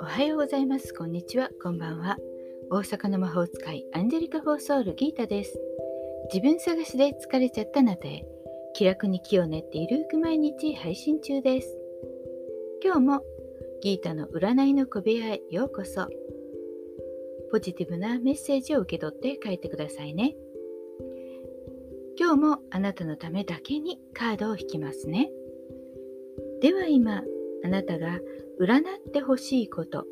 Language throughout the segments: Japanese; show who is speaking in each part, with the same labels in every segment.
Speaker 1: おはようございます。こんにちは。こんばんは。大阪の魔法使いアンジェリカ・フォーソウル・ギータです。自分探しで疲れちゃったあなたへ気楽に気を練っているく毎日配信中です。今日もギータの占いの小部屋へようこそ。ポジティブなメッセージを受け取って帰ってくださいね。今日もあなたのためだけにカードを引きますね。では今、あなたが占ってほしいこと、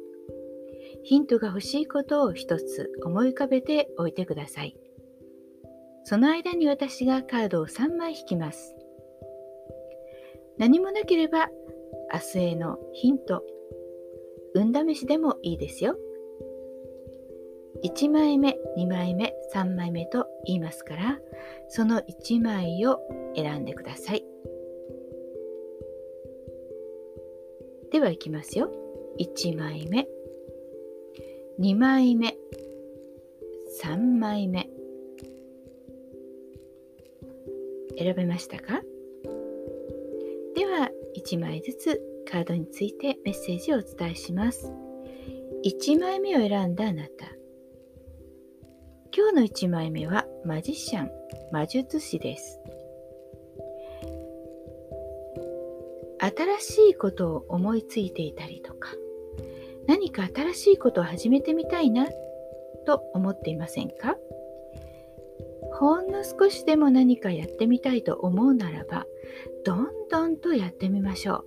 Speaker 1: ヒントが欲しいことを一つ思い浮かべておいてください。その間に私がカードを3枚引きます。何もなければ明日へのヒント、運試しでもいいですよ。1枚目、2枚目、3枚目と言いますから、その1枚を選んでください。ではいきますよ。1枚目、2枚目、3枚目。選べましたか？では、1枚ずつカードについてメッセージをお伝えします。1枚目を選んだあなた。今日の1枚目はマジシャン、魔術師です。新しいことを思いついていたりとか、何か新しいことを始めてみたいなと思っていませんか？ほんの少しでも何かやってみたいと思うならば、どんどんとやってみましょう。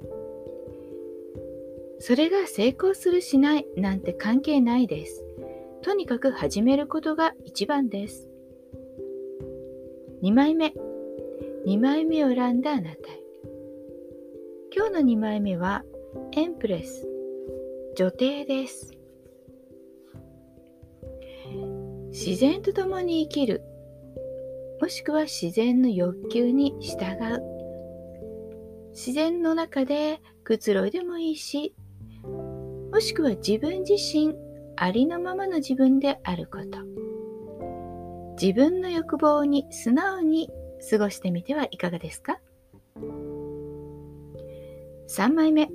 Speaker 1: それが成功するしないなんて関係ないです。とにかく始めることが一番です。2枚目。2枚目を選んだあなたへ。今日の2枚目はエンプレス。女帝です。自然と共に生きる。もしくは自然の欲求に従う。自然の中でくつろいでもいいし、もしくは自分自身ありのままの自分であること。自分の欲望に素直に過ごしてみてはいかがですか ?3 枚目。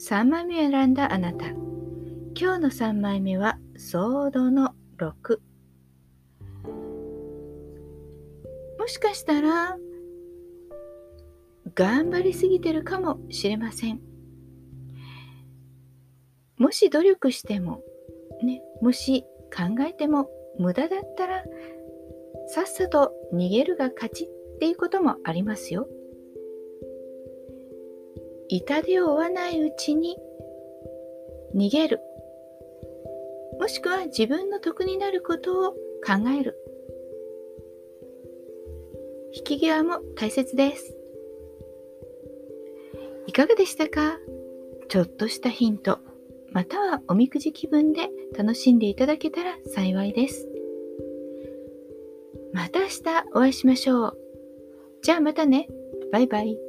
Speaker 1: 3枚目を選んだあなた。今日の3枚目はソードの6。もしかしたら頑張りすぎてるかもしれません。もし努力しても、ね、もし考えても無駄だったら、さっさと逃げるが勝ちっていうこともありますよ。痛手を負わないうちに逃げる。もしくは自分の得になることを考える。引き際も大切です。いかがでしたか？ちょっとしたヒントまたはおみくじ気分で楽しんでいただけたら幸いです。また明日お会いしましょう。じゃあまたね。バイバイ。